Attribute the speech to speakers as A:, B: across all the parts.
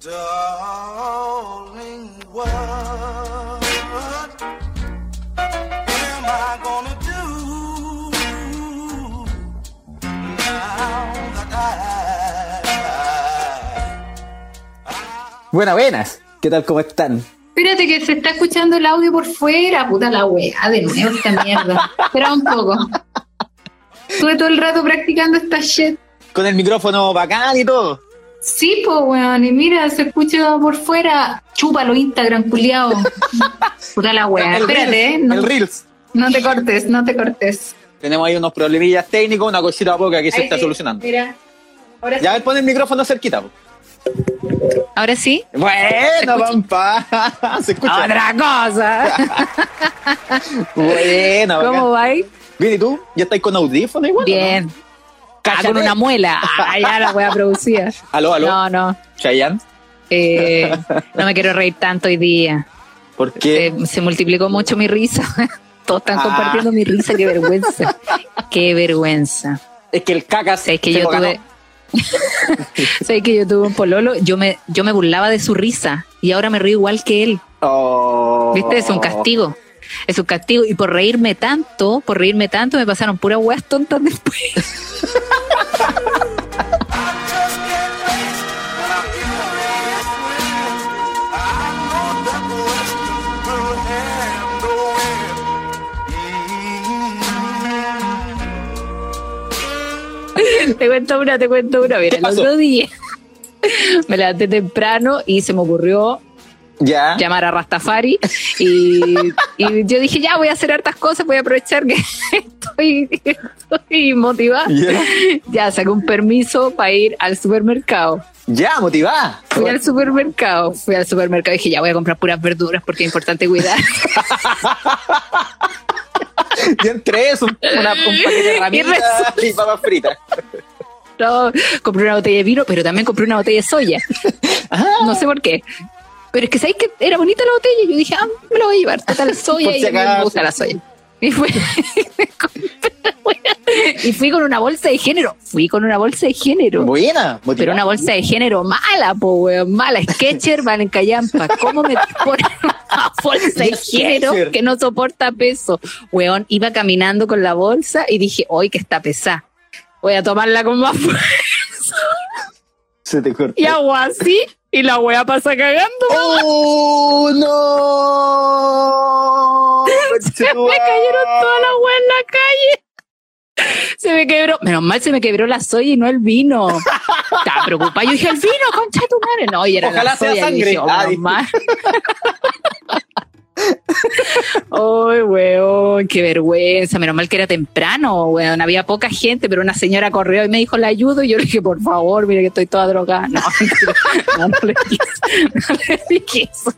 A: Darling, what am I gonna do now that I,
B: Buenas, buenas. ¿Qué tal? ¿Cómo están?
C: Espérate que se está escuchando el audio por fuera, puta la wea, de nuevo esta mierda. Espera un poco. Estuve todo el rato practicando esta shit.
B: Con el micrófono bacán y todo.
C: Sí, po, weón, y mira, se escucha por fuera. Chúpalo, Instagram, culiao. Puta la.
B: El
C: Espérate,
B: Reels,
C: eh, no,
B: El Reels.
C: no te cortes, no te cortes.
B: Tenemos ahí unos problemillas técnicos, una cosita poca que se
C: Ahí
B: está
C: sí,
B: solucionando.
C: Mira. Ahora
B: Ya, a ver, pon el micrófono cerquita. po.
C: Ahora sí.
B: Bueno, pampa. Se escucha.
C: Otra cosa.
B: Bueno.
C: ¿Cómo va?
B: Bien, ¿y tú? ¿Ya estáis con audífono igual? o
C: Bien.
B: no?
C: Ah, con una muela. Ah, ya la wea producida.
B: Aló, aló.
C: No, no.
B: Chayanne.
C: Eh, no me quiero reír tanto hoy día.
B: ¿Por qué?
C: Se, se multiplicó mucho mi risa. Todos están
B: Ah.
C: compartiendo mi risa, qué vergüenza. Qué vergüenza.
B: Es que el caca
C: que
B: se
C: yo
B: lo ganó.
C: tuve. Sabes que yo tuve un pololo, yo me, yo me burlaba de su risa y ahora me río igual que él.
B: Oh.
C: ¿Viste? Es un castigo. Es un castigo. Y por reírme tanto, por reírme tanto, me pasaron puras weas tontas después. te cuento una, te cuento una. Mira,
B: ¿Qué
C: el otro día me levanté temprano y se me ocurrió
B: Ya.
C: llamar a Rastafari y, y yo dije, ya voy a hacer hartas cosas, voy a aprovechar que estoy, estoy motivada.
B: Ya.
C: Ya saqué un permiso para ir al supermercado.
B: Ya, motivada.
C: Fui al supermercado, fui al supermercado y dije, ya voy a comprar puras verduras porque es importante cuidar.
B: Y entre eso, un- una, un paquete de
C: resulta-
B: y papas fritas.
C: No, compré una botella de vino, pero también compré una botella de soya. No sé por qué. Pero es que sabéis que era bonita la botella y yo dije, ah, me la voy a llevar. Total soya
B: si
C: y a mí me gusta la soya. Y, fui, y fui con una bolsa de género. Fui con una bolsa de género.
B: Buena, motivada.
C: Pero una bolsa de género mala, po, weón, mala. Sketcher, Valen Callampa. ¿Cómo me ponen una bolsa de género que no soporta peso? Weón, iba caminando con la bolsa y dije, hoy que está pesada. Voy a tomarla con más fuerza.
B: Se te cortó.
C: Y hago así y la wea pasa cagando.
B: ¡Oh, no!
C: Se me cayeron todas las weas en la calle. Se me quebró, menos mal se me quebró la soya y no el vino. Estaba preocupada. Yo dije, el vino, concha de tu madre. No, y era
B: Ojalá
C: la
B: sea
C: soya. Y
B: sangre.
C: dije, oh,
B: Ah,
C: menos mal. Ay, weón, qué vergüenza. Menos mal que era temprano, weón. Había poca gente, pero una señora corrió y me dijo, la ayudo. Y yo le dije, por favor, mire que estoy toda drogada. No, no, no le dije, no le dije eso.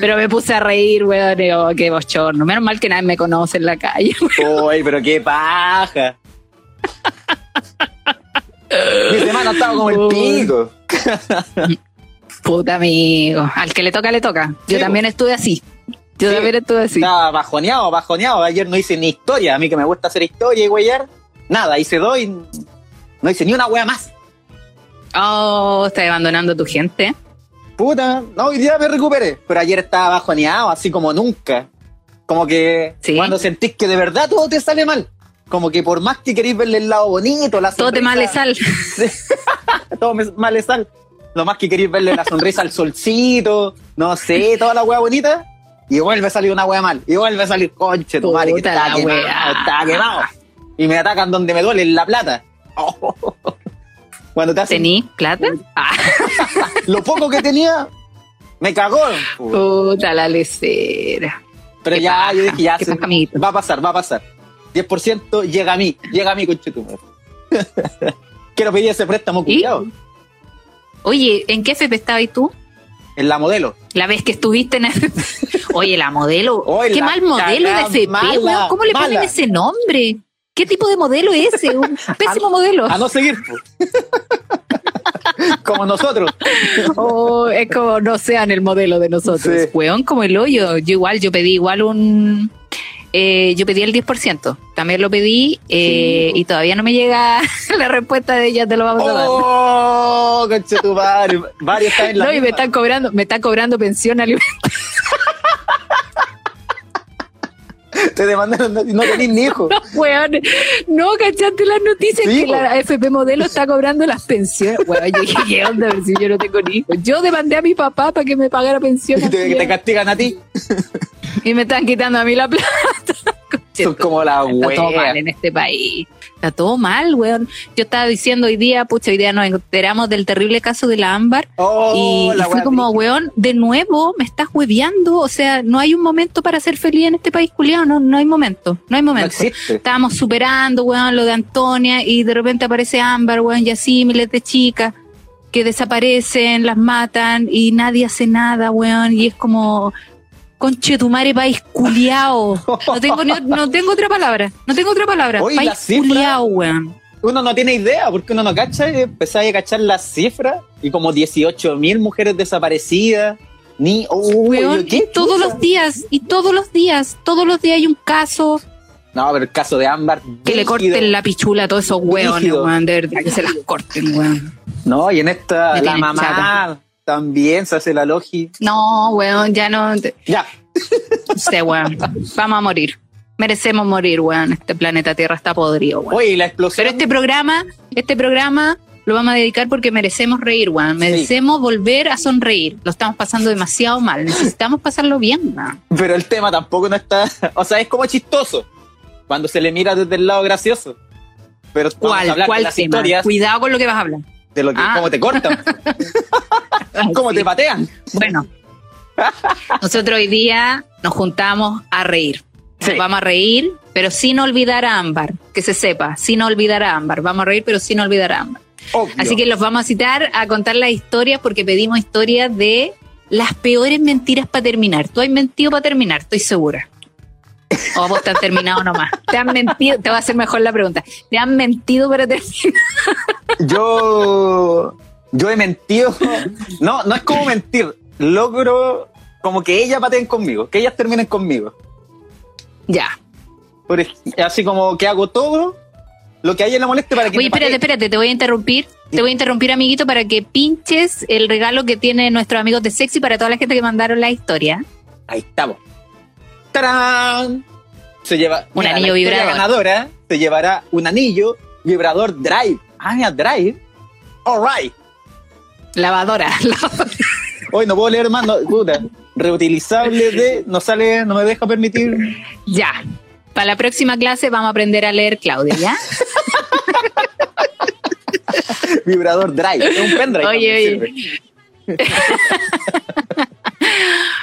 C: Pero me puse a reír, weón. Y, oh, qué bochorno. Menos mal que nadie me conoce en la calle.
B: ¡Uy, pero qué paja! Mi semana estaba como el pico.
C: Puta amigo. Al que le toca, le toca. Yo
B: Sí,
C: también estuve así. Yo
B: Sí.
C: también estuve así.
B: Estaba bajoneado, bajoneado. Ayer no hice ni historia. A mí que me gusta hacer historia y güeyar. Nada, hice dos y no hice ni una wea más.
C: Oh, estás abandonando a tu gente.
B: Puta, no, hoy día me recuperé. Pero ayer estaba bajoneado, así como nunca. Como que
C: Sí.
B: cuando sentís que de verdad todo te sale mal. Como que por más que queréis verle el lado bonito, la
C: Todo te
B: sonrisa-
C: male sal.
B: todo me male sal. Lo más que queréis verle la sonrisa al solcito, no sé, toda la wea bonita. Y vuelve a salir una wea mal. Y vuelve a salir conche, tu madre, que está
C: la
B: quemado, está quemado. Y me atacan donde me duele, en la plata. Cuando te hacen
C: ¿Tení plata? Ah,
B: lo poco que tenía, me cagó.
C: puta la lecera.
B: Pero
C: Qué
B: ya,
C: paja,
B: yo dije, ya se-
C: paja,
B: va a pasar, va a pasar. 10% llega a mí, llega a mí, conchetumare. Quiero pedir ese préstamo, cuidado.
C: Oye, ¿en qué FP estabas tú?
B: En la modelo.
C: La vez que estuviste en FP. Oye, la modelo.
B: Oye,
C: Qué
B: la
C: mal modelo de FP,
B: mala,
C: weón. ¿Cómo le ponen
B: mala.
C: ese nombre? ¿Qué tipo de modelo es ese? Un pésimo modelo.
B: A no seguir. Como nosotros.
C: Oh, es como no sean el modelo de nosotros.
B: Sí.
C: Weón, como el hoyo. Yo igual, yo pedí igual un. Eh, yo pedí el 10%. También lo pedí eh,
B: Sí.
C: y todavía no me llega la respuesta de ella, te lo vamos a dar.
B: Oh, conche tu madre. Varios están en la
C: No, y me están cobrando, me están cobrando pensión alimentaria.
B: Te demandaron, no, no tenés ni hijo.
C: Weón, no, ¿cachaste las noticias
B: Sí,
C: que la AFP Modelo está cobrando las pensiones? Weón, yo dije, ¿qué onda? Pero si yo no tengo ni hijos. Yo demandé a mi papá para que me pagara pensión.
B: Y te, te castigan a ti.
C: y me están quitando a mí la plata.
B: Son como la
C: Está todo mal en este país. Está todo mal, weón. Yo estaba diciendo hoy día, pucha, hoy día nos enteramos del terrible caso de la Ámbar.
B: Oh,
C: y,
B: la
C: y fue como, weón, de nuevo me estás hueveando. O sea, no hay un momento para ser feliz en este país, culiado. No, no hay momento. No hay
B: No
C: momento.
B: existe.
C: Estábamos superando, weón, lo de Antonia y de repente aparece Ámbar, weón, y así miles de chicas que desaparecen, las matan y nadie hace nada, weón, y es como conche tu madre país culiao. No tengo, ni- no tengo otra palabra, no tengo otra palabra.
B: Oye,
C: país
B: cifra-
C: culiao, weón.
B: Uno no tiene idea porque uno no cacha. y Empezáis a cachar las cifras y como 18 mil mujeres desaparecidas. Ni. Uy,
C: Weón,
B: ¿qué
C: y todos
B: chucha?
C: los días, y todos los días, todos los días hay un caso
B: No, pero el caso de Ámbar.
C: que le corten la pichula a todos esos
B: Brígido.
C: weón, de verdad, que se las corten, weón.
B: No, y en esta,
C: Me
B: la mamá
C: chata.
B: También se hace la logi.
C: No, weón, ya no.
B: Ya.
C: Sé, weón. Vamos a morir. Merecemos morir, weón. Este planeta Tierra está podrido, weón.
B: Oye, la explosión.
C: Pero este programa, este programa lo vamos a dedicar porque merecemos reír, weón. Merecemos volver a sonreír. Lo estamos pasando demasiado mal. Necesitamos pasarlo bien, weón.
B: Pero el tema tampoco no está. O sea, es como chistoso. Cuando se le mira desde el lado gracioso. Pero
C: ¿Cuál? ¿Cuál tema?
B: historias,
C: Cuidado con lo que vas a hablar.
B: De lo que,
C: Ah.
B: cómo te cortan,
C: Ay,
B: cómo
C: sí.
B: te patean.
C: Bueno, nosotros hoy día nos juntamos a reír.
B: Sí.
C: Vamos a reír, pero sin olvidar a Ámbar. Que se sepa, sin olvidar a Ámbar. Vamos a reír, pero sin olvidar a Ámbar.
B: Obvio.
C: Así que los vamos a citar a contar las historias porque pedimos historias de las peores mentiras para terminar. Tú has mentido para terminar, estoy segura. O vos te has terminado nomás. Te han mentido, te va a hacer mejor la pregunta. Te han mentido para terminar.
B: Yo. Yo he mentido. No, no es como mentir. Logro como que ellas pateen conmigo, que ellas terminen conmigo.
C: Ya.
B: Por así como que hago todo lo que a ella le moleste para que
C: Oye,
B: me
C: espérate, espérate, te voy a interrumpir. Te voy a interrumpir, amiguito, para que pinches el regalo que tiene nuestros amigos de Sexy para toda la gente que mandaron la historia.
B: Ahí estamos. ¡Tarán! Se lleva
C: Un
B: mira,
C: anillo
B: la
C: vibrador.
B: ganadora se llevará un anillo vibrador Drive. Ah, mira, Drive. Alright.
C: Lavadora.
B: Hoy no puedo leer más, no, puta. Reutilizable de. No sale, no me deja permitir.
C: ya. Para la próxima clase vamos a aprender a leer, Claudia, ¿ya?
B: Vibrador Drive. Es un pendrive.
C: Oye, oye.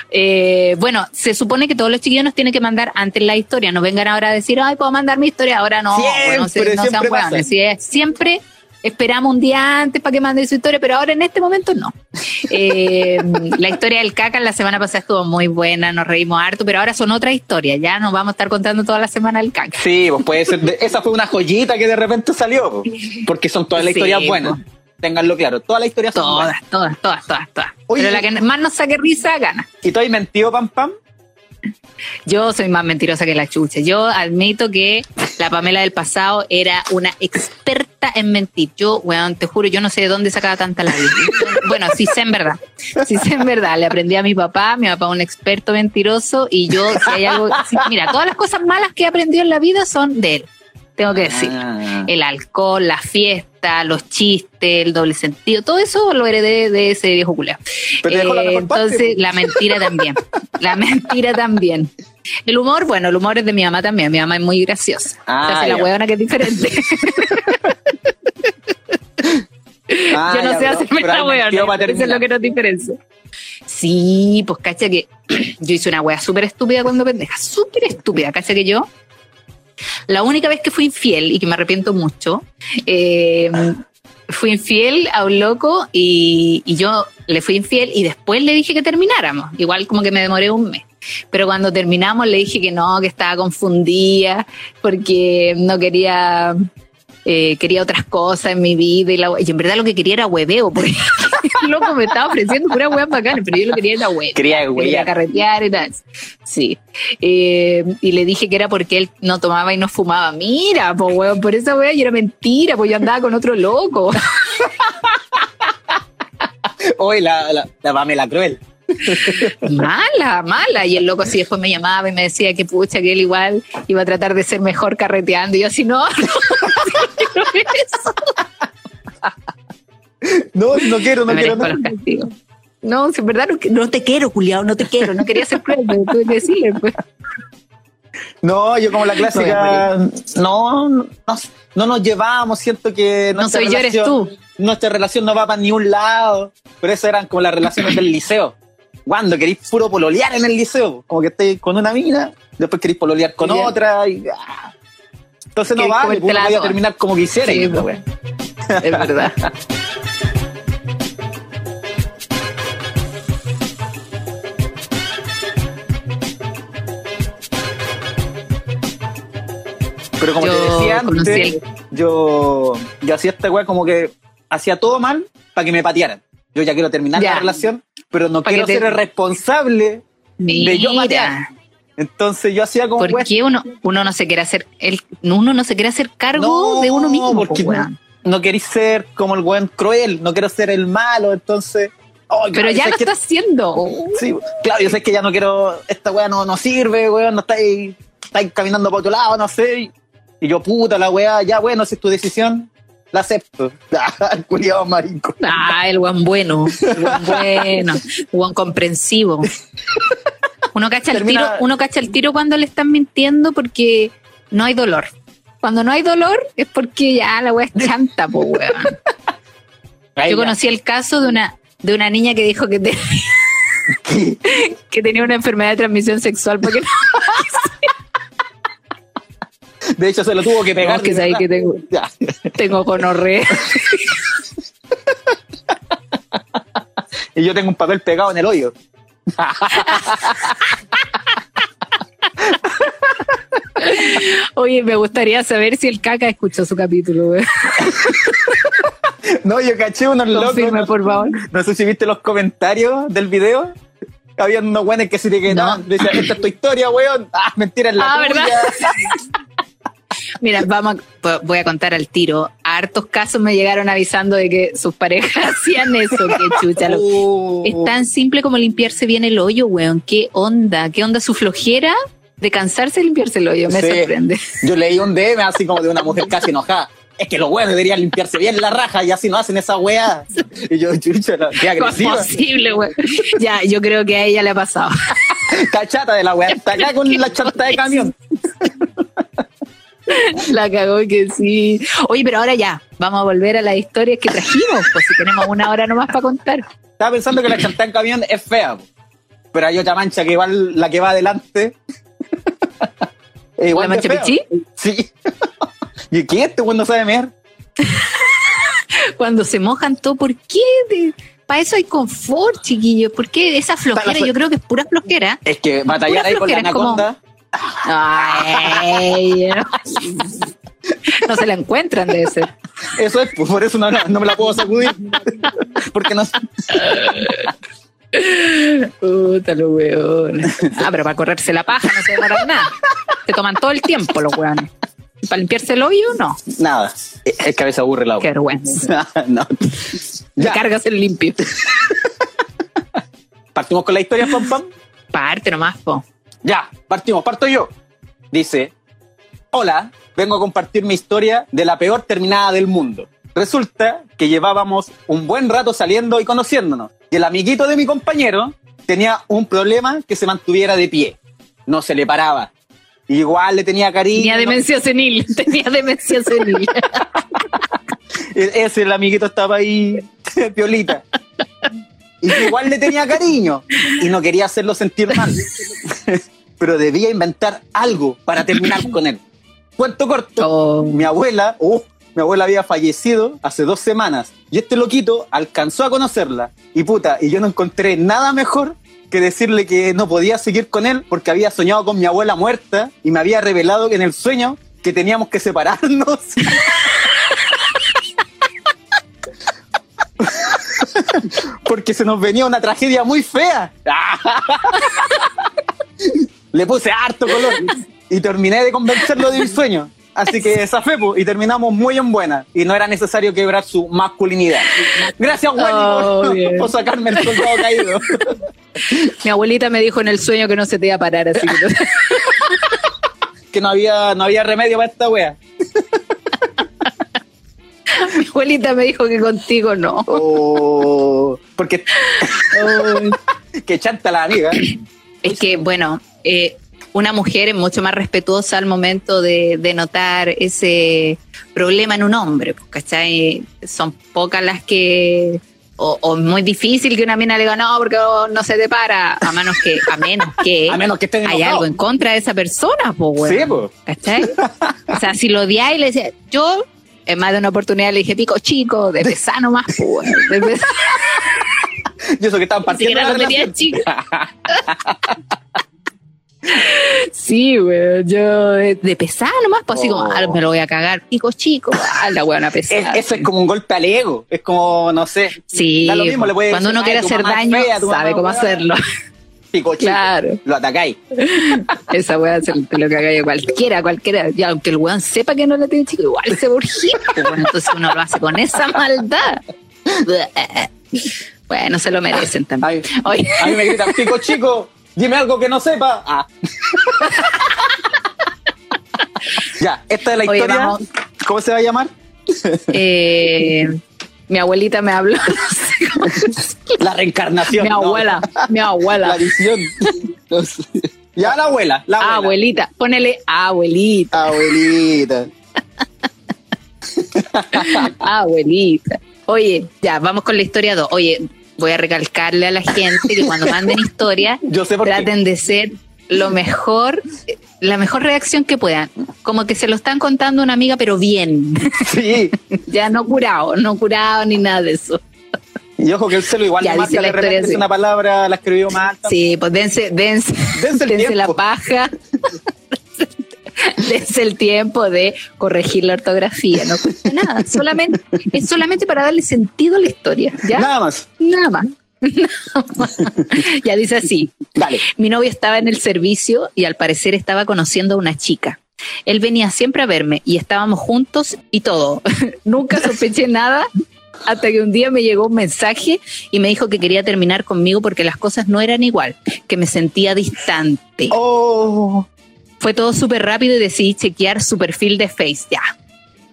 C: Eh, bueno, se supone que todos los chiquillos nos tienen que mandar antes la historia. No vengan ahora a decir, ay, puedo mandar mi historia. Ahora no.
B: Siempre,
C: no, se- no sean
B: siempre
C: hueones.
B: pasa.
C: Si es- siempre esperamos un día antes para que manden su historia, pero ahora en este momento no. Eh, la historia del caca la semana pasada estuvo muy buena, nos reímos harto, pero ahora son otras historias. Ya nos vamos a estar contando toda la semana el caca.
B: Sí, pues puede ser. de- esa fue una joyita que de repente salió. Porque son todas las
C: Sí,
B: historias buenas. Ténganlo claro. Todas las historias son
C: Todas,
B: buenas.
C: todas, todas, todas, todas.
B: Oye.
C: Pero la que más nos saque risa gana.
B: ¿Y tú has mentido, Pam Pam?
C: Yo soy más mentirosa que la chucha. Yo admito que la Pamela del pasado era una experta en mentir. Yo, weón, te juro, yo no sé de dónde sacaba tanta la vida. Bueno, sí sé en verdad. Sí sé en verdad. Le aprendí a mi papá, mi papá es un experto mentiroso y yo, si hay algo, mira, todas las cosas malas que he aprendido en la vida son de él. Tengo que decir.
B: Ah.
C: El alcohol, la fiesta, los chistes, el doble sentido, todo eso lo heredé de ese viejo culeo.
B: Pero la
C: Eh,
B: mejor
C: entonces, la mentira también. La mentira también. El humor, bueno, el humor es de mi mamá también. Mi mamá es muy graciosa.
B: Ah,
C: Se hace la huevona que es diferente.
B: Ah,
C: Yo no
B: ya,
C: sé hacerme la huevona. Eso es lo que nos diferencia. Sí, pues cacha que yo hice una wea súper estúpida cuando pendeja. Súper estúpida. Cacha que yo, la única vez que fui infiel y que me arrepiento mucho, eh, fui infiel a un loco y, yo le fui infiel y después le dije que termináramos. Igual como que me demoré un mes. Pero cuando terminamos le dije que no, que estaba confundida porque no quería eh, quería otras cosas en mi vida y, la, y en verdad lo que quería era hueveo, loco me estaba ofreciendo pura hueá bacana, pero yo lo quería era hueveo.
B: Quería
C: Quería
B: huear.
C: carretear y tal. Sí. Eh, y le dije que era porque él no tomaba y no fumaba. Mira, pues weón, por esa weá y era mentira, pues yo andaba con otro loco.
B: Hoy la, la, la Pamela Cruel.
C: mala, mala. Y el loco así después me llamaba y me decía que pucha, que él igual iba a tratar de ser mejor carreteando. Y yo así, no, no, no eso.
B: No, no quiero, no
C: me
B: quiero. no.
C: los. No, en verdad no, no te quiero, culiao, no te quiero, no quería ser cruel, pero tuve que decirle, pues.
B: No, yo como la clásica, no, no, no nos llevamos, siento que
C: No
B: nuestra
C: soy yo, eres
B: relación-
C: tú.
B: Nuestra relación no va para ni un lado, pero esas eran como las relaciones del liceo. Cuando queréis puro pololear en el liceo, como que estéis con una mina, después queréis pololear con otra y ah. entonces no vale, pues, voy a terminar como quisiera.
C: Sí, pues. Es verdad.
B: Pero como
C: Yo
B: te decía antes,
C: el-
B: yo, yo hacía esta weá como que hacía todo mal para que me patearan. Yo ya quiero terminar
C: Ya.
B: la relación, pero no
C: Pa'
B: quiero
C: te-
B: ser el responsable de yo
C: Mira,
B: patear. Entonces yo hacía como
C: ¿por qué uno, uno no se quiere hacer, el, uno no se quiere hacer cargo
B: No,
C: de uno mismo?
B: porque no, no queréis ser como el buen cruel, no quiero ser el malo, entonces. ay,
C: Pero
B: claro,
C: ya lo
B: que-
C: está haciendo.
B: Sí, claro, yo sé que ya no quiero, esta weá no, no sirve, weón, no estáis, estáis caminando para otro lado, no sé. Y, yo, puta, la weá, ya bueno, si es tu decisión, la acepto. El culiado marico.
C: Ah, el buen bueno, el buen bueno, el buen comprensivo. Uno cacha, el tiro, uno cacha el tiro cuando le están mintiendo porque no hay dolor. Cuando no hay dolor es porque ya la weá es chanta, po, weón. Yo conocí el caso de una, de una niña que dijo que, te- que tenía una enfermedad de transmisión sexual porque no,
B: De hecho, se lo tuvo que pegar.
C: es que que tengo, tengo gonorrea.
B: Y yo tengo un papel pegado en el hoyo.
C: Oye, me gustaría saber si el caca escuchó su capítulo.
B: No, yo caché unos locos.
C: Confirme,
B: no-
C: por favor.
B: No sé si viste los comentarios del video. Habían unos weones que se te quedaban. Decían, esta es tu historia, weón. Ah, mentira, es la
C: Ah,
B: tuya.
C: ¿verdad? Mira, vamos, a- voy a contar al tiro. A hartos casos me llegaron avisando de que sus parejas hacían eso, que chucha.
B: Oh.
C: Es tan simple como limpiarse bien el hoyo, weón. ¿Qué onda? ¿Qué onda su flojera de cansarse de limpiarse el hoyo? Me
B: Sí.
C: sorprende.
B: Yo leí un DM así como de una mujer casi enojada. Es que los weones deberían limpiarse bien la raja y así no hacen esa weá. Y yo, chucha, qué
C: ¿Cómo es
B: agresiva.
C: posible, weón? Ya, yo creo que a ella le ha pasado.
B: Está chata de la weá. Está acá con la chata de camión.
C: La cagó que sí. Oye, pero ahora ya, vamos a volver a las historias que trajimos, pues si tenemos una hora nomás para contar.
B: Estaba pensando que la chanta en camión es fea. Pero hay otra mancha que igual la que va adelante. igual
C: ¿La mancha pichí?
B: Sí. ¿Y qué este cuando sabe mear?
C: Cuando se mojan todo, ¿por qué? Para eso hay confort, chiquillos. ¿Por qué esa flojera? Yo creo que es pura flojera.
B: Es que batallar ahí con la anaconda.
C: Ay, no. No se la encuentran, debe ser.
B: Eso es, pues, por eso no, no, no me la puedo sacudir. Porque no.
C: Puta, los weones. Ah, pero para correrse la paja no se demoran nada. Se toman todo el tiempo los weones. ¿Y ¿Para limpiarse el hoyo? No.
B: Nada. Es que a veces aburre la
C: Qué vergüenza.
B: no.
C: Te
B: Ya,
C: cargas el limpio.
B: partimos con la historia, pam, pam.
C: Parte nomás, po.
B: Ya, partimos, parto yo. Dice, hola, vengo a compartir mi historia de la peor terminada del mundo. Resulta que llevábamos un buen rato saliendo y conociéndonos. Y el amiguito de mi compañero tenía un problema que se mantuviera de pie. No se le paraba. Igual le tenía cariño.
C: Tenía demencia senil. Tenía demencia senil.
B: E- Ese, el amiguito estaba ahí, piolita. Y igual le tenía cariño y no quería hacerlo sentir mal. Pero debía inventar algo para terminar con él. Cuento corto.
C: Oh.
B: Mi abuela, uh, mi abuela había fallecido hace dos semanas. Y este loquito alcanzó a conocerla. Y puta, y yo no encontré nada mejor que decirle que no podía seguir con él porque había soñado con mi abuela muerta y me había revelado que en el sueño que teníamos que separarnos. porque se nos venía una tragedia muy fea. Le puse harto color y terminé de convencerlo de mi sueño. Así que esa fue, po, y terminamos muy en buena. Y no era necesario quebrar su masculinidad. Gracias, Wendy,
C: Oh,
B: por, por sacarme el soldado caído.
C: Mi abuelita me dijo en el sueño que no se te iba a parar, así que no-
B: que no había, no había remedio para esta wea.
C: mi abuelita me dijo que contigo no.
B: Oh, porque
C: Ay.
B: que chanta la amiga.
C: Es que, bueno, eh, una mujer es mucho más respetuosa al momento de, de notar ese problema en un hombre, pues, ¿cachai? Son pocas las que... O, o muy difícil que una mina le diga, no, porque no, se te para, a menos que, a menos que,
B: A menos que estés
C: hay
B: enojado.
C: algo en contra de esa persona, pues,
B: Sí,
C: weón.
B: po.
C: ¿Cachai? O sea, si lo odiáis y le decía, yo en más de una oportunidad le dije, pico chico, de pesar nomás, pues, weón, de pesar.
B: Y eso que estaban partiendo la relación.
C: Sí, güey, yo de, pesar nomás, pues así como,
B: Oh.
C: ah, me lo voy a cagar, pico chico, ah, la buena
B: Es-
C: pesada.
B: eso es como un golpe al ego. Es como, no sé.
C: Sí,
B: da lo mismo, le puedes
C: cuando
B: decir,
C: uno quiere
B: "Ay, tu
C: hacer daño,
B: fea,
C: sabe
B: mamá
C: cómo hacerlo.
B: Pico chico.
C: Claro.
B: Lo atacáis.
C: Esa weá se lo que haga cualquiera, cualquiera. Y aunque el weón sepa que no la tiene chico, igual se urgía. Bueno, entonces uno lo hace con esa maldad. Bueno, se lo merecen también.
B: Ay, a mí me gritan, pico chico, dime algo que no sepa. Ah. ya, esta es la
C: Oye,
B: historia.
C: vamos.
B: ¿Cómo se va a llamar?
C: eh, mi abuelita me habló. no sé cómo-
B: La reencarnación.
C: mi
B: no,
C: abuela, mi
B: la
C: abuela.
B: visión. No sé. Ya la abuela, la abuela.
C: Abuelita, ponele abuelita,
B: Abuelita.
C: abuelita. Oye, ya, vamos con la historia 2. Oye, voy a recalcarle a la gente que cuando manden historias,
B: Yo sé qué.
C: traten de ser lo mejor, la mejor reacción que puedan. Como que se lo están contando a una amiga, pero bien.
B: Sí.
C: ya no curado, no curado ni nada de eso.
B: Y ojo que el celo igual
C: Ya,
B: marca
C: la historia así.
B: una palabra la escribió mal.
C: Sí, pues dense, dense,
B: Dense
C: dense la paja. Dense el tiempo de corregir la ortografía, no cuesta nada, solamente, es solamente para darle sentido a la historia, ¿ya?
B: Nada más.
C: Nada más. Nada más. ya dice así.
B: Dale.
C: Mi novio estaba en el servicio y al parecer estaba conociendo a una chica. Él venía siempre a verme y estábamos juntos y todo. Nunca sospeché nada hasta que un día me llegó un mensaje y me dijo que quería terminar conmigo porque las cosas no eran igual, que me sentía distante.
B: Oh.
C: Fue todo súper rápido y decidí chequear su perfil de Face. Ya,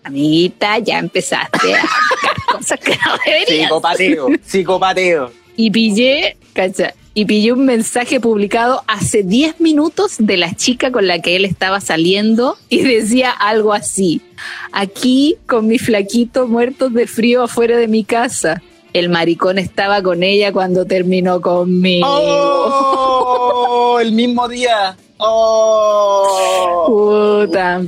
C: amiguita, ya empezaste a buscar cosas que no deberías.
B: Psicopateo. Psicopateo.
C: Y pillé, cacha, y pillé un mensaje publicado hace 10 minutos de la chica con la que él estaba saliendo y decía algo así. Aquí con mi flaquito muertos de frío afuera de mi casa. El maricón estaba con ella cuando terminó conmigo.
B: Oh, el mismo día. Oh.
C: Puta.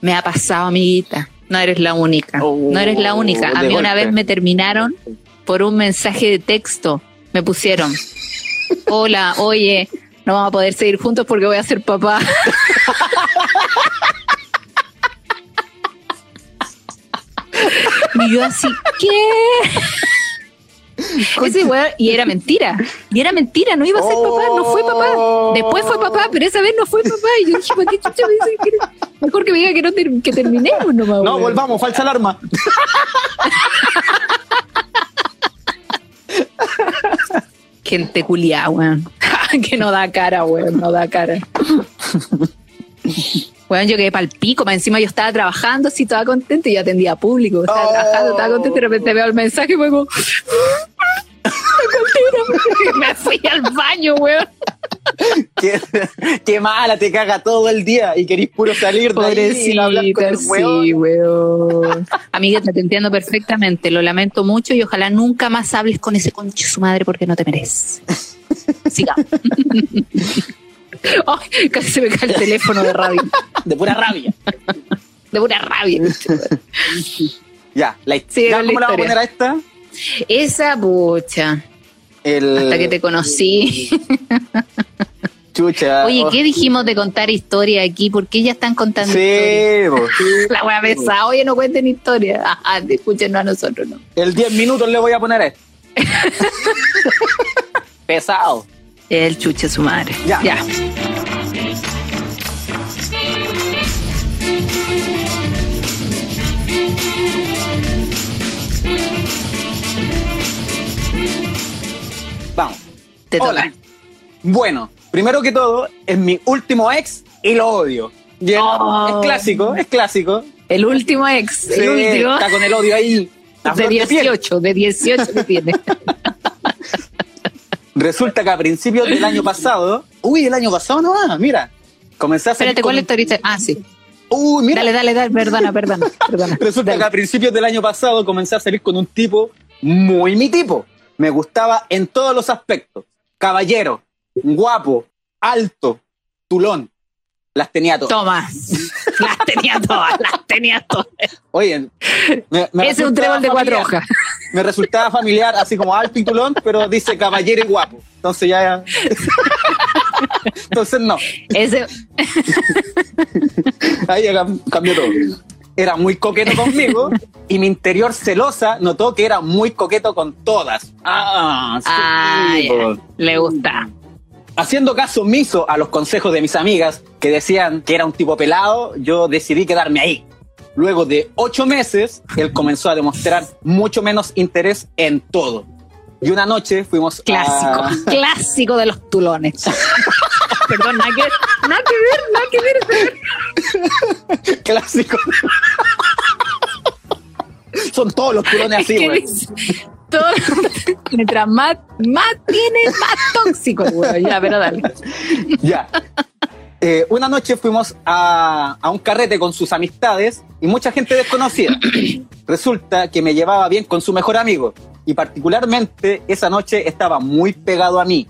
C: Me ha pasado, amiguita. No eres la única.
B: Oh,
C: no eres la única. A
B: de
C: mí una vez me terminaron por un mensaje de texto. Me pusieron, hola, oye, no vamos a poder seguir juntos porque voy a ser papá. y yo así, ¿qué? Ese weón, y era mentira. Y era mentira, no iba a ser papá, no fue papá. Después fue papá, pero esa vez no fue papá. Y yo dije, ¿para qué chucha me dice que era- Mejor que me diga que, no ter- que terminemos nomás.
B: No,
C: weón.
B: volvamos, falsa alarma.
C: Gente culiá, weón. que no da cara, weón, no da cara. Weón, yo quedé pa'l pico, más encima yo estaba trabajando así, toda contenta y yo atendía a público, estaba
B: Oh.
C: trabajando, estaba contenta y de repente veo el mensaje y como... me fui al baño, weón.
B: qué, qué mala, te caga todo el día y querís puro salir de ahí y no hablar con
C: Pobrecita,
B: el hueón.
C: sí, weón. Amiguita, te entiendo perfectamente, lo lamento mucho y ojalá nunca más hables con ese concho su madre porque no te mereces. Sigamos. Ay, casi se me cae el teléfono de radio.
B: De pura rabia.
C: de pura rabia.
B: Ya, la,
C: Sí,
B: ya
C: la
B: ¿cómo le vamos a
C: historia.
B: poner a esta?
C: Esa pucha,
B: El,
C: hasta que te conocí.
B: Chucha.
C: Oye,
B: oh,
C: ¿qué dijimos de contar historia aquí? ¿Por qué ya están contando?
B: Sí, po.
C: La wea pesada, oye, no cuenten historia. Ajá, escúchenos a nosotros, ¿no?
B: el 10 minutos le voy a poner a esto. Pesado.
C: El chuche su madre.
B: Ya.
C: ya.
B: Vamos.
C: Te toca.
B: Hola. Bueno, primero que todo, es mi último ex y lo odio.
C: Oh.
B: Es clásico, es clásico.
C: El último ex,
B: Sí,
C: el último.
B: Está con el odio ahí.
C: De
B: flor de piel.
C: 18, de 18 que tiene.
B: Resulta que a principios del año pasado, uy, el año pasado no va, mira. Comencé a salir
C: Espérate, ¿cuál ahorita? Ah, sí.
B: Uy, mira.
C: Dale, dale, dale, perdona, perdona, perdona.
B: Resulta
C: Dale.
B: que a principios del año pasado comencé a salir con un tipo muy mi tipo. Me gustaba en todos los aspectos. Caballero, guapo, alto, tulón. Las tenía todas.
C: Toma. Las tenía todas, las tenía todas.
B: Oye, me, me
C: Ese es un trébol de cuatro
B: familiar.
C: hojas.
B: Me resultaba familiar, así como alto y tulón, pero dice caballero y guapo. Entonces ya. Entonces no.
C: Ese,
B: Ahí cambió todo. Era muy coqueto conmigo y mi interior celosa notó que era muy coqueto con todas. Ah, sí,
C: le gusta.
B: Haciendo caso omiso a los consejos de mis amigas que decían que era un tipo pelado, yo decidí quedarme ahí. Luego de ocho meses, él comenzó a demostrar mucho menos interés en todo. Y una noche fuimos
C: Clásico,
B: a...
C: clásico de los tulones. Perdón, nada que, nada que ver, nada que ver.
B: Clásico. Son todos los culones así,
C: ¿Qué
B: güey.
C: Todo- mientras más, más tiene, más tóxico, güey. Ya, pero dale.
B: Ya. Eh, una noche fuimos a, a un carrete con sus amistades y mucha gente desconocida. Resulta que me llevaba bien con su mejor amigo y particularmente esa noche estaba muy pegado a mí.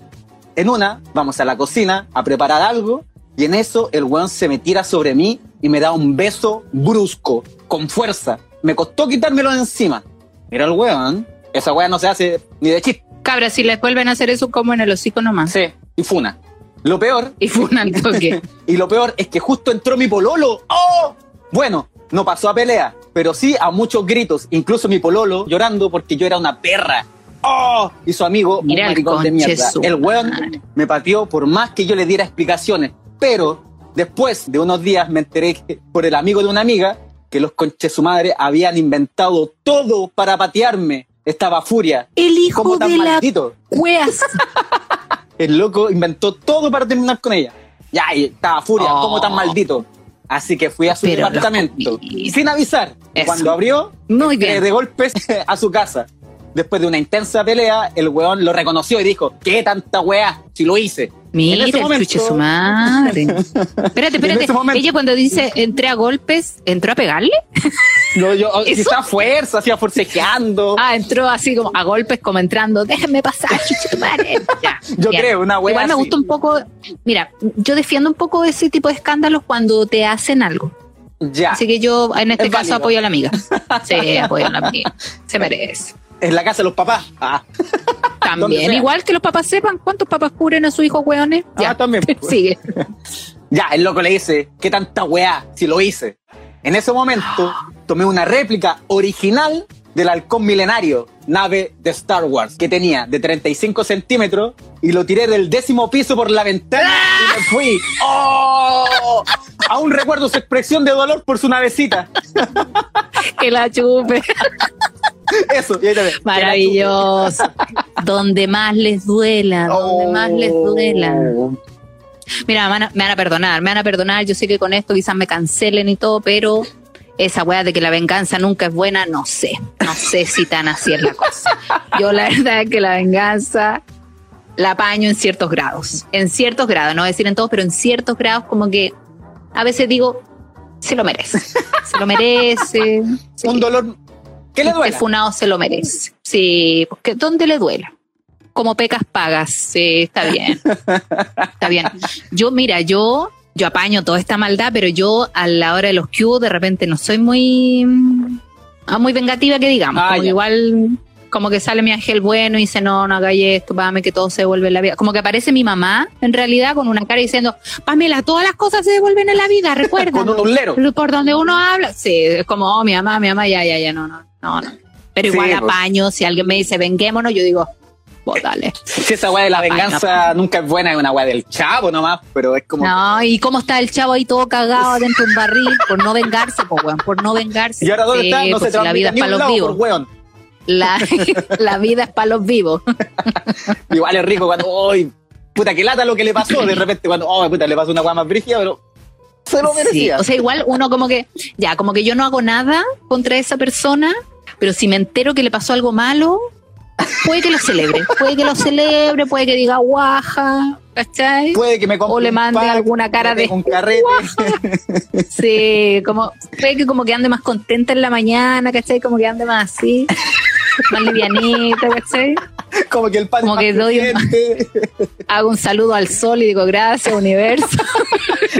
B: En una, vamos a la cocina a preparar algo y en eso el weón se me tira sobre mí y me da un beso brusco, con fuerza. Me costó quitármelo de encima. Mira el weón, esa weá no se hace ni de chiste.
C: Cabra, si les vuelven a hacer eso, como en el hocico nomás.
B: Sí, y funa. Lo peor
C: Y fue un toque.
B: y lo peor es que justo entró mi pololo. ¡Oh! Bueno, no pasó a pelea, pero sí a muchos gritos. Incluso mi pololo llorando porque yo era una perra. ¡Oh! Y su amigo, un
C: Mira el
B: maricón de mierda.
C: su
B: El weón
C: madre.
B: me pateó por más que yo le diera explicaciones. Pero después de unos días me enteré que, por el amigo de una amiga que los conches su madre habían inventado todo para patearme. Estaba furia.
C: El hijo
B: ¿Cómo tan
C: de la
B: maldito?
C: cueas.
B: El loco inventó todo para terminar con ella. Ya, estaba furia,
C: Oh.
B: como tan maldito. Así que fui a su
C: Pero
B: departamento sin avisar.
C: Eso.
B: Cuando abrió,
C: Muy
B: eh,
C: bien.
B: de golpes a su casa. Después de una intensa pelea, el weón lo reconoció y dijo, ¿qué tanta weá? Si lo hice.
C: Mira,
B: En ese momento-
C: su madre. Espérate, espérate.
B: momento-
C: Ella cuando dice entré a golpes, ¿entró a pegarle?
B: No, yo, quizá fuerza, hacía forcejeando.
C: Ah, entró así como a golpes, como entrando, déjenme pasar, madre. Ya,
B: Yo creo, una wea
C: Igual me gusta un poco, mira, yo defiendo un poco ese tipo de escándalos cuando te hacen algo.
B: Ya,
C: Así que yo en este
B: Es
C: caso
B: válido.
C: apoyo a la amiga. Sí, apoyo a la amiga. Se merece.
B: En la casa de los papás. Ah,
C: También, igual que los papás sepan cuántos papás cubren a su hijo, hueones. Ya,
B: Ah, también.
C: sigue.
B: Ya, el loco le dice, ¿qué tanta weá si lo hice? En ese momento tomé una réplica original del halcón milenario, nave de Star Wars, que tenía de 35 centímetros y lo tiré del décimo piso por la ventana y me fui. ¡Oh! Aún recuerdo su expresión de dolor por su navecita.
C: Que la chupe.
B: Eso, y ahí ves.
C: Maravilloso. donde más les duela, donde más les duela.
B: Oh.
C: Mira, me van, a, me van a perdonar, me van a perdonar. Yo sé que con esto quizás me cancelen y todo, pero esa weá de que la venganza nunca es buena, no sé. No sé si tan así es la cosa. Yo la verdad es que la venganza la apaño en ciertos grados. En ciertos grados, no voy a decir en todos, pero en ciertos grados como que a veces digo, se lo merece. Se lo merece. sí.
B: Un dolor que le
C: El
B: duele.
C: funado se lo merece. Sí, porque ¿dónde le duela? Como pecas pagas, sí, está bien. Está bien. Yo, mira, yo yo apaño toda esta maldad, pero yo a la hora de los Q de repente no soy muy, mm, ah, muy vengativa que digamos.
B: Ah,
C: como igual, como que sale mi ángel bueno y dice, no, no hagáis esto, Pame, que todo se devuelve en la vida. Como que aparece mi mamá, en realidad, con una cara diciendo, Pamela, todas las cosas se devuelven en la vida, recuerda.
B: Con un.
C: Por donde uno habla. Sí, es como, oh, mi mamá, mi mamá, ya, ya, ya, no, no, no, no. Pero igual
B: Sí, pues.
C: apaño, si alguien me dice, venguémonos, yo digo, vos dale.
B: Si esa weá de la venganza nunca es buena, es una weá del chavo nomás, pero es como.
C: No, y cómo está el chavo ahí todo cagado dentro de un barril por no vengarse, pues, weón, por no vengarse.
B: ¿Y ahora dónde
C: Sí,
B: está? No
C: pues,
B: se
C: si la vida es para los vivos.
B: por.
C: La, la vida es para los vivos.
B: Igual es rico cuando, ¡ay! Puta, que lata lo que le pasó. De repente, cuando, ¡oh, puta, le pasó una weá más brígida, pero se lo
C: Sí,
B: merecía.
C: o sea, igual uno como que, ya, como que yo no hago nada contra esa persona, pero si me entero que le pasó algo malo, puede que lo celebre. Puede que lo celebre, puede que diga guaja, ¿cachai?
B: Puede que me compre
C: o le mande
B: pack,
C: alguna cara de
B: un carrete.
C: Sí, como, puede que como que ande más contenta en la mañana, ¿cachai? Como que ande más así, más livianita, ¿cachai?
B: como que el pan
C: Como
B: es
C: que doy un-. Hago un saludo al sol y digo, gracias, universo.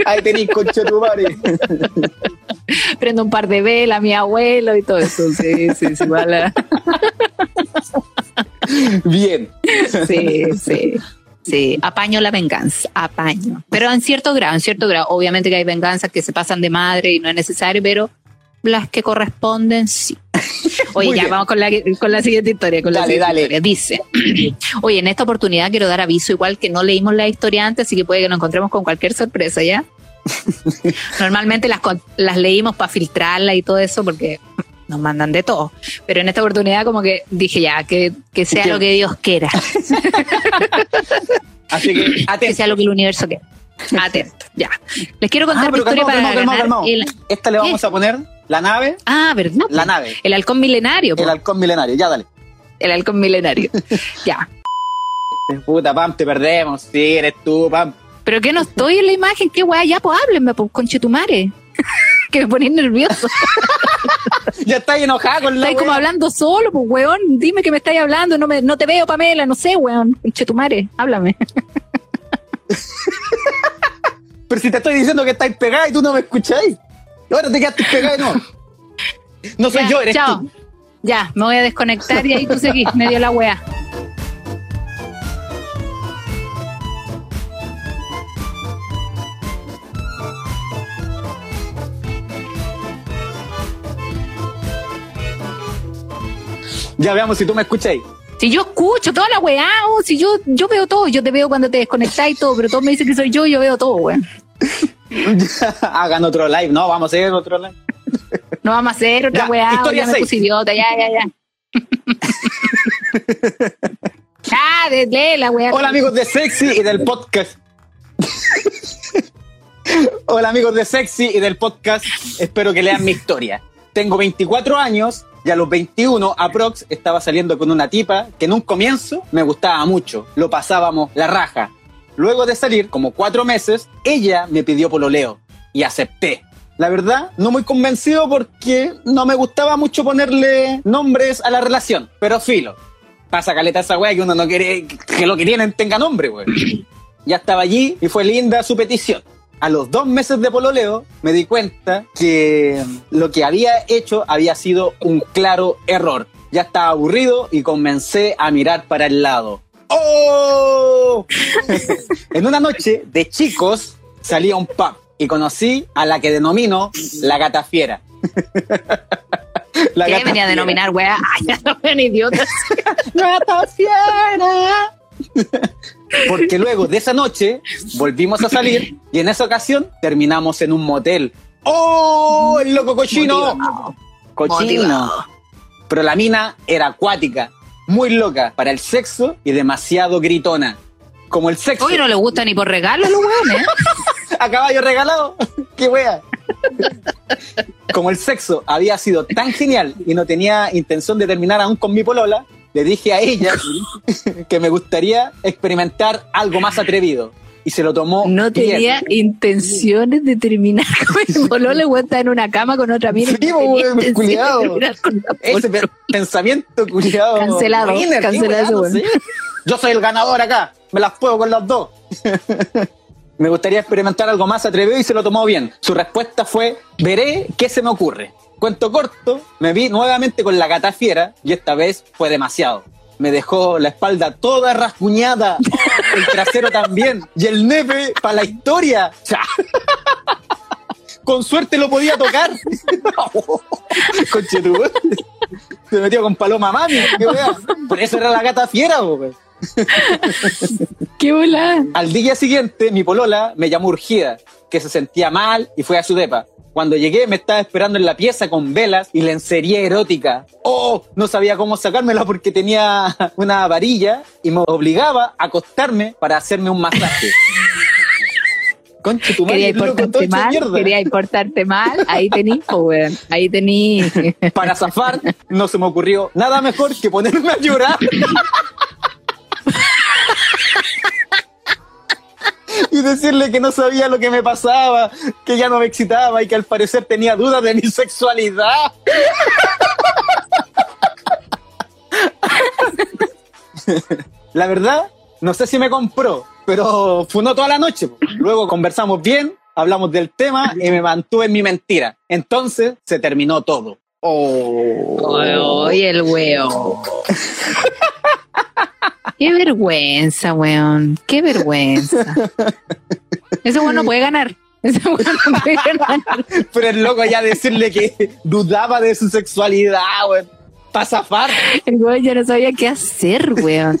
B: Ahí tenéis concha tu madre.
C: Prendo un par de velas mi abuelo y todo eso. Sí, sí, sí, igual, eh.
B: Bien.
C: sí, sí. Sí, apaño la venganza, apaño. Pero en cierto grado, en cierto grado. Obviamente que hay venganzas que se pasan de madre y no es necesario, pero las que corresponden, sí. Oye,
B: Muy
C: ya
B: bien.
C: vamos con la, con la siguiente historia. Con la
B: Dale, dale.
C: historia. Dice, oye, en esta oportunidad quiero dar aviso, igual que no leímos la historia antes, así que puede que nos encontremos con cualquier sorpresa, ¿ya? Normalmente las, las leímos para filtrarla y todo eso, porque nos mandan de todo. Pero en esta oportunidad como que dije ya, que, que sea
B: ¿Qué?
C: lo que Dios quiera.
B: Así que,
C: que sea lo que el universo quiera. Atento, ya. Les quiero contar
B: Ah,
C: mi historia
B: calmado,
C: para
B: calmado,
C: ganar
B: calmado,
C: el...
B: Esta le vamos a poner la nave,
C: Ah, ¿verdad?
B: la nave,
C: El halcón milenario. po.
B: el halcón milenario. Ya, dale.
C: El halcón milenario. ya.
B: Puta, Pam, te perdemos. Sí, eres tú, Pam.
C: Pero que no estoy en la imagen, qué weá, ya pues háblenme, pues conchetumare. que me ponéis nervioso.
B: Ya estáis enojada con la
C: Estáis como hablando solo, pues weón. Dime que me estáis hablando, no, me, no te veo, Pamela, no sé, weón. Conchetumare, háblame.
B: Pero si te estoy diciendo que estáis pegada y tú no me escucháis. Ahora te quedaste pegada y no. No soy
C: Ya,
B: yo, eres
C: chao.
B: tú.
C: Ya, me voy a desconectar y ahí tú seguís, me dio la weá.
B: Ya veamos si tú me escucháis.
C: Si yo escucho toda la weá, oh, si yo, yo veo todo, yo te veo cuando te desconectáis y todo, pero todos me dicen que soy yo y yo veo todo, weón.
B: Hagan otro live. No, vamos a hacer otro live.
C: No vamos a hacer otra
B: Ya,
C: weá,
B: historia
C: ya me puse idiota, ya, ya, ya. ah, de, lee la weá.
B: Hola amigos de Sexy y del podcast. Hola amigos de Sexy y del podcast. Espero que lean mi historia. Tengo 24 años y a los 21 aprox estaba saliendo con una tipa que en un comienzo me gustaba mucho. Lo pasábamos la raja. Luego de salir, como cuatro meses, ella me pidió pololeo y acepté. La verdad, no muy convencido porque no me gustaba mucho ponerle nombres a la relación. Pero filo, pasa caleta esa weá que uno no quiere que lo que tienen tenga nombre, weón. Ya estaba allí y fue linda su petición. A los dos meses de pololeo me di cuenta que lo que había hecho había sido un claro error. Ya estaba aburrido y comencé a mirar para el lado. ¡Oh! en una noche de chicos salí a un pub y conocí a la que denomino la gata fiera. La
C: ¿Qué
B: gata
C: venía a denominar weá? Ay, ya no idiotas.
B: ¡Gata fiera! Porque luego de esa noche volvimos a salir y en esa ocasión terminamos en un motel. ¡Oh! ¡El loco cochino!
C: Motivado.
B: Cochino.
C: Motivado.
B: Pero la mina era acuática, muy loca para el sexo y demasiado gritona. Como el sexo.
C: Hoy no le gusta ni por regalo a los weones.
B: a caballo regalado. ¡Qué wea! Como el sexo había sido tan genial y no tenía intención de terminar aún con mi polola, le dije a ella que me gustaría experimentar algo más atrevido. Y se lo tomó.
C: No
B: bien.
C: tenía intenciones de terminar con el pololo, weón, está en una cama con otra mina. y
B: Sí,
C: con la
B: Ese pensamiento culiado.
C: Cancelado, cancelado.
B: Yo soy el ganador acá. Me las puedo con las dos. Me gustaría experimentar algo más atrevido y se lo tomó bien. Su respuesta fue, veré qué se me ocurre. Cuento corto, me vi nuevamente con la gata fiera y esta vez fue demasiado. Me dejó la espalda toda rasguñada, el trasero también y el nepe para la historia. Con suerte lo podía tocar. Conchetumare. Se metió con Paloma Mami. Por eso era la gata fiera, wey.
C: ¿Qué bola?
B: Al día siguiente, mi polola me llamó urgida, que se sentía mal y fue a su depa. Cuando llegué me estaba esperando en la pieza con velas y lencería erótica. Oh, no sabía cómo sacármela porque tenía una varilla y me obligaba a acostarme para hacerme un masaje. Conche tu
C: Quería portarte mal, quería portarte mal, ahí tenís, po, weón. Ahí tenís.
B: Para zafar, no se me ocurrió nada mejor que ponerme a llorar. y decirle que no sabía lo que me pasaba, que ya no me excitaba y que al parecer tenía dudas de mi sexualidad. La verdad, no sé si me compró, pero funó toda la noche. Luego conversamos bien, hablamos del tema y me mantuve en mi mentira. Entonces se terminó todo. Oh.
C: Oye, el weón. Qué vergüenza, weón. Qué vergüenza. Ese weón no puede ganar. Ese weón no puede ganar.
B: Pero el loco ya decirle que dudaba de su sexualidad, weón. Para zafar.
C: El weón ya no sabía qué hacer, weón.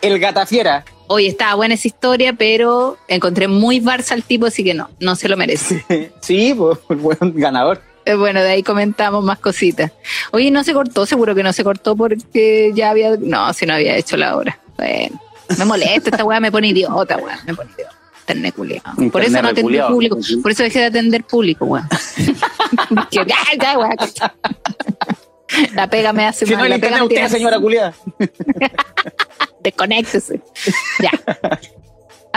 B: El gatafiera.
C: Oye, estaba buena esa historia, pero encontré muy Barça al tipo, así que no, no se lo merece.
B: Sí, pues, weón ganador.
C: Eh, Bueno, de ahí comentamos más cositas. Oye, no se cortó, seguro que no se cortó porque ya había. No, si no había hecho la hora. Bueno, me molesta, esta weá me pone idiota, weá, me pone idiota. Internet culiao. Por eso no atendí público. Por eso dejé de atender público, weá. La pega me hace
B: Si no
C: mal.
B: le
C: la pega
B: internet a usted, señora culiada.
C: Desconéctese. Ya.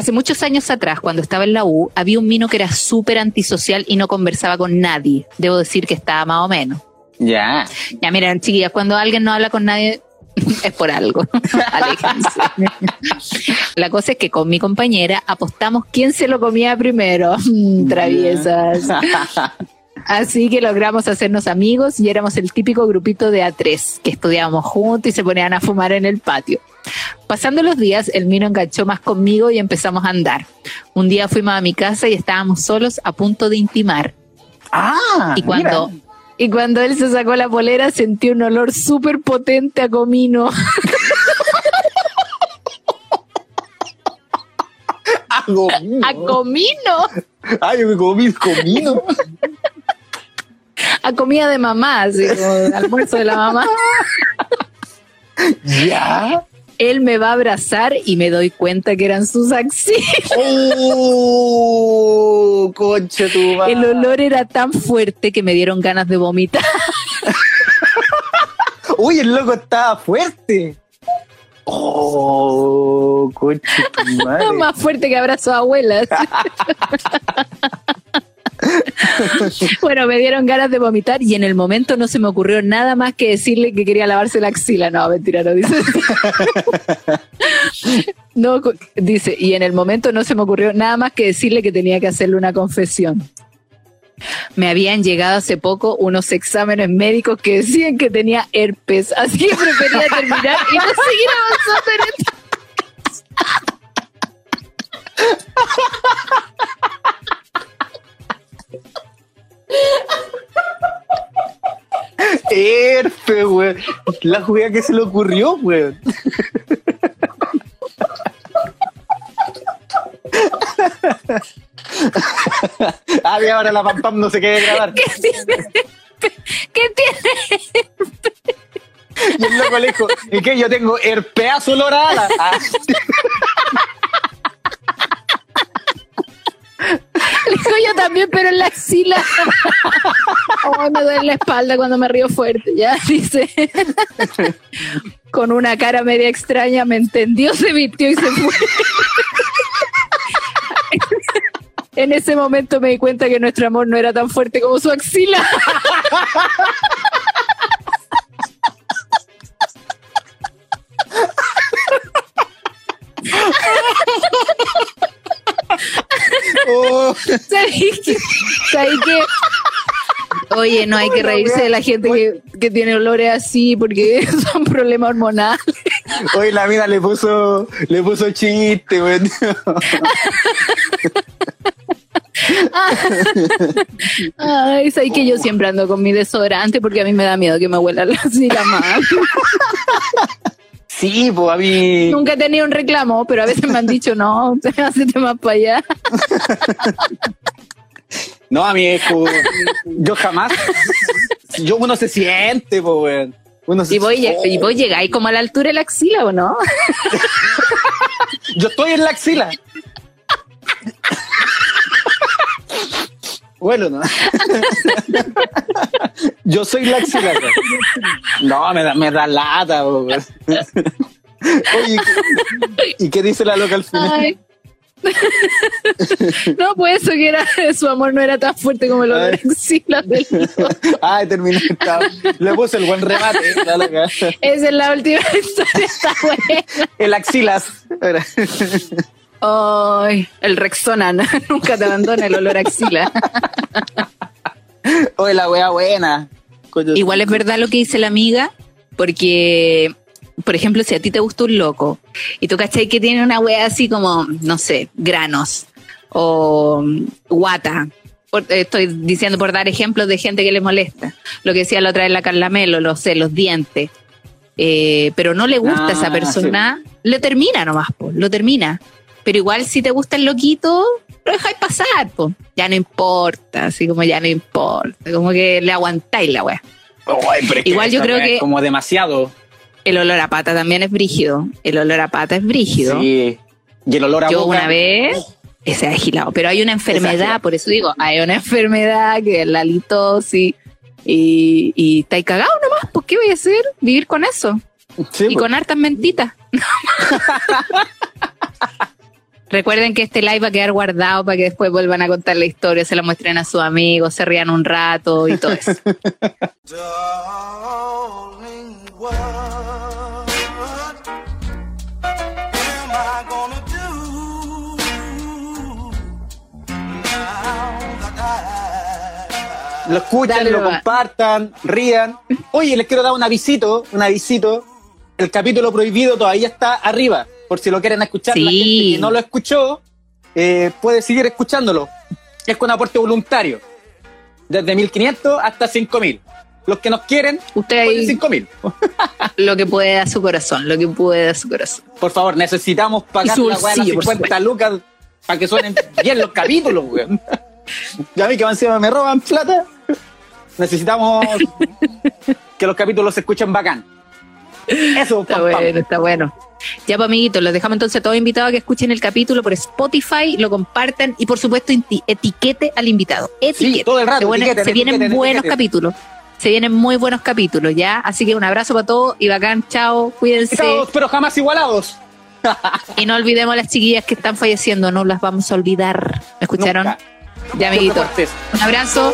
C: Hace muchos años atrás, cuando estaba en la U, había un mino que era súper antisocial y no conversaba con nadie. Debo decir que estaba más o menos.
B: Ya.
C: Ya, miren, chiquillas, cuando alguien no habla con nadie es por algo. La cosa es que con mi compañera apostamos quién se lo comía primero. Mm, Traviesas. Así que logramos hacernos amigos y éramos el típico grupito de A3 que estudiábamos juntos y se ponían a fumar en el patio. Pasando los días, el Mino enganchó más conmigo y empezamos a andar. Un día fuimos a mi casa y estábamos solos a punto de intimar.
B: Ah,
C: Y cuando,
B: mira.
C: y cuando él se sacó la polera, sentí un olor súper potente a comino.
B: Ah, comino.
C: ¡A comino!
B: Ay, me comí comino.
C: A comida de mamá, así como almuerzo de la mamá.
B: ya.
C: Él me va a abrazar y me doy cuenta que eran sus axilas.
B: Oh, concha tu madre.
C: El olor era tan fuerte que me dieron ganas de vomitar.
B: Uy, el loco estaba fuerte. Oh, concha tu madre.
C: Más fuerte que abrazo a abuelas. bueno, me dieron ganas de vomitar y en el momento no se me ocurrió nada más que decirle que quería lavarse la axila. No, mentira, no dice. no, dice, y en el momento no se me ocurrió nada más que decirle que tenía que hacerle una confesión. Me habían llegado hace poco unos exámenes médicos que decían que tenía herpes, así que prefería terminar y no seguir avanzando en esto.
B: Herpe, weón. La jugada que se le ocurrió, weón. ah, bien, ahora la pam pam no se quede grabar.
C: ¿Qué tiene? ¿Qué tiene?
B: Y el loco le dijo, ¿y qué? Yo tengo herpeazo olor a ala. Ah,
C: Le dijo yo también, pero en la axila. Oh, me duele la espalda cuando me río fuerte. Ya dice. Con una cara media extraña me entendió, se vistió y se fue. En ese momento me di cuenta que nuestro amor no era tan fuerte como su axila. ¿Sabes qué? ¿Sabes qué? Oye, no hay que reírse de la gente que, que tiene olores así porque son problemas hormonales.
B: Hoy la mina le puso, le puso chiste, weón.
C: Ay, sabes que yo siempre ando con mi desodorante porque a mí me da miedo que me huela la axila más.
B: Sí, pues a mí.
C: Nunca he tenido un reclamo, pero a veces me han dicho, no, hacete más para allá.
B: No, a mí es como. Yo jamás. Yo, uno se siente, pues, weón. Uno se-
C: Y vos, y vos llegáis como a la altura de la axila, ¿o no?
B: Yo estoy en la axila. Bueno, ¿no? Yo soy la axila. weón. No, me da, me da lata. Oye, ¿y qué dice la loca al final?
C: Ay. no, pues eso que era, su amor no era tan fuerte como lo de la
B: Ay.
C: axila del
B: Ay, terminé. Le puse el buen remate. la loca.
C: Esa es la última historia, está buena.
B: El axilas.
C: Ay, el Rexona, nunca te abandona el olor a axila.
B: Oye, la wea buena. Coño,
C: Igual es verdad lo que dice la amiga, porque, por ejemplo, si a ti te gusta un loco y tú cachai que tiene una wea así como, no sé, granos o guata. Por- eh, estoy diciendo por dar ejemplos de gente que le molesta. Lo que decía la otra vez la Carla Melo, lo sé, los dientes. Eh, pero no le gusta
B: Ah,
C: a esa persona, le termina nomás, po, lo termina. Pero igual si te gusta el loquito, lo dejáis pasar, po. ya no importa, así como ya no importa, como que le aguantáis la
B: es
C: Igual yo creo que-
B: Como demasiado.
C: El olor a pata también es brígido. El olor a pata es brígido.
B: Sí. Y el olor a
C: Yo
B: boca.
C: una vez, ese agilado, pero hay una enfermedad, por eso digo, hay una enfermedad que es la litosis y, y estáis cagado nomás, ¿por qué voy a hacer? Vivir con eso
B: Sí,
C: y
B: pues.
C: con hartas mentitas. Recuerden que este live va a quedar guardado para que después vuelvan a contar la historia, se la muestren a sus amigos, se rían un rato y todo eso.
B: Lo escuchan,
C: Dale,
B: lo compartan, rían. Oye, les quiero dar un avisito, un avisito. El capítulo prohibido todavía está arriba, por si lo quieren escuchar. La
C: Sí.
B: gente que no lo escuchó eh, puede seguir escuchándolo. Es con aporte voluntario, desde 1500 hasta 5000. Los que nos quieren,
C: Usted
B: pueden
C: ahí
B: 5000.
C: lo que puede a su corazón, lo que puede a su corazón.
B: Por favor, necesitamos pagar
C: su
B: la las
C: bolsillo, por
B: 50 lucas para que suenen bien los capítulos, weón. Y a mí que encima me roban plata, necesitamos que los capítulos se escuchen bacán. Eso,
C: Está
B: pam, pam.
C: bueno, está bueno. Ya, pues, amiguitos, los dejamos entonces todos invitados a que escuchen el capítulo por Spotify, lo compartan y, por supuesto, etiquete al invitado. Etiquete.
B: todo el rato,
C: Se, buena-
B: etiqueten,
C: se vienen buenos capítulos. Se vienen muy buenos capítulos, ¿ya? Así que un abrazo para todos y bacán, chao, cuídense.
B: Todos, pero jamás igualados.
C: Y no olvidemos a las chiquillas que están falleciendo, no las vamos a olvidar. ¿Me escucharon?
B: Nunca.
C: Ya, amiguitos. Un abrazo.